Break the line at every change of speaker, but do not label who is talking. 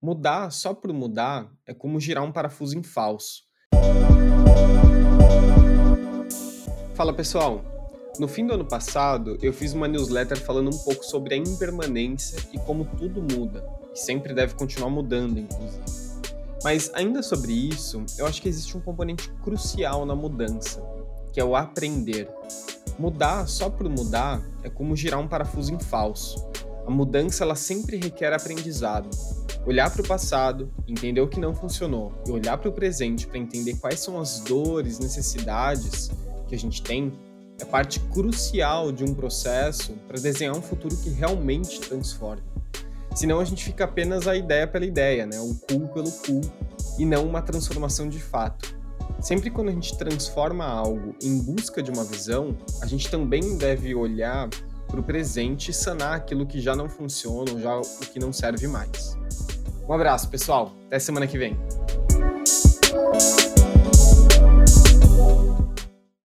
Mudar só por mudar é como girar um parafuso em falso. Fala pessoal! No fim do ano passado, eu fiz uma newsletter falando um pouco sobre a impermanência e como tudo muda, e sempre deve continuar mudando, inclusive. Mas ainda sobre isso, eu acho que existe um componente crucial na mudança, que é o aprender. Mudar só por mudar é como girar um parafuso em falso. A mudança ela sempre requer aprendizado olhar para o passado, entender o que não funcionou e olhar para o presente para entender quais são as dores, necessidades que a gente tem, é parte crucial de um processo para desenhar um futuro que realmente transforme. Senão a gente fica apenas a ideia pela ideia, né? o cool pelo cool, e não uma transformação de fato. Sempre quando a gente transforma algo em busca de uma visão, a gente também deve olhar para o presente e sanar aquilo que já não funciona ou já o que não serve mais. Um abraço, pessoal. Até semana que vem.